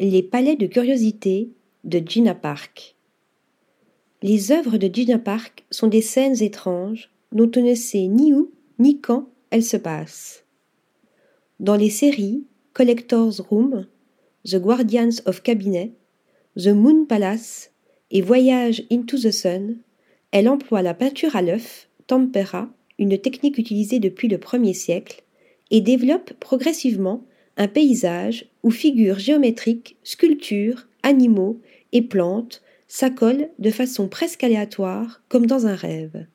Les palais de curiosité de Gina Park. Les œuvres de Gina Park sont des scènes étranges dont on ne sait ni où ni quand elles se passent. Dans les séries Collector's Room, The Guardians of Cabinet, The Moon Palace et Voyage into the Sun, elle emploie la peinture à l'œuf, tempera, une technique utilisée depuis le premier siècle, et développe progressivement un paysage où figures géométriques, sculptures, animaux et plantes s'accolent de façon presque aléatoire comme dans un rêve.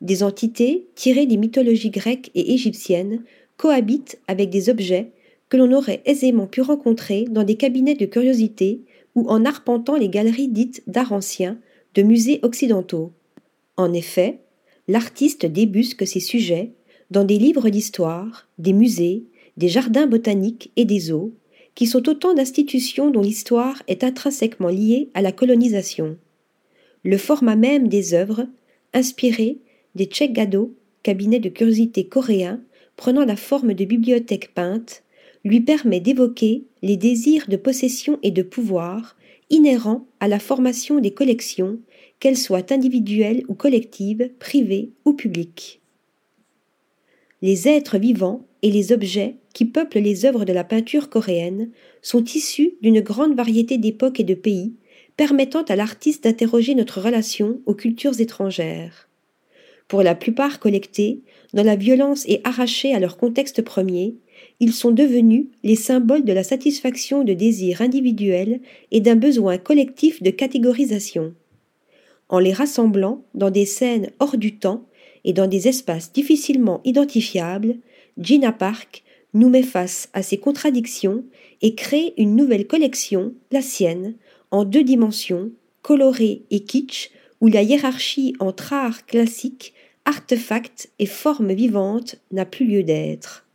Des entités tirées des mythologies grecques et égyptiennes cohabitent avec des objets que l'on aurait aisément pu rencontrer dans des cabinets de curiosité ou en arpentant les galeries dites d'art ancien de musées occidentaux. En effet, l'artiste débusque ces sujets dans des livres d'histoire, des musées, des jardins botaniques et des eaux, qui sont autant d'institutions dont l'histoire est intrinsèquement liée à la colonisation. Le format même des œuvres, inspiré des Gado, cabinet de curiosité coréen prenant la forme de bibliothèque peinte, lui permet d'évoquer les désirs de possession et de pouvoir inhérents à la formation des collections, qu'elles soient individuelles ou collectives, privées ou publiques. Les êtres vivants et les objets qui peuplent les œuvres de la peinture coréenne sont issus d'une grande variété d'époques et de pays, permettant à l'artiste d'interroger notre relation aux cultures étrangères. Pour la plupart collectés, dans la violence et arrachés à leur contexte premier, ils sont devenus les symboles de la satisfaction de désirs individuels et d'un besoin collectif de catégorisation. En les rassemblant dans des scènes hors du temps et dans des espaces difficilement identifiables, Gina Park nous met face à ces contradictions et crée une nouvelle collection, la sienne, en deux dimensions, colorée et kitsch, où la hiérarchie entre art classique, artefact et forme vivante n'a plus lieu d'être.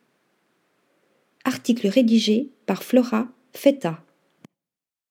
Article rédigé par Flora Feta.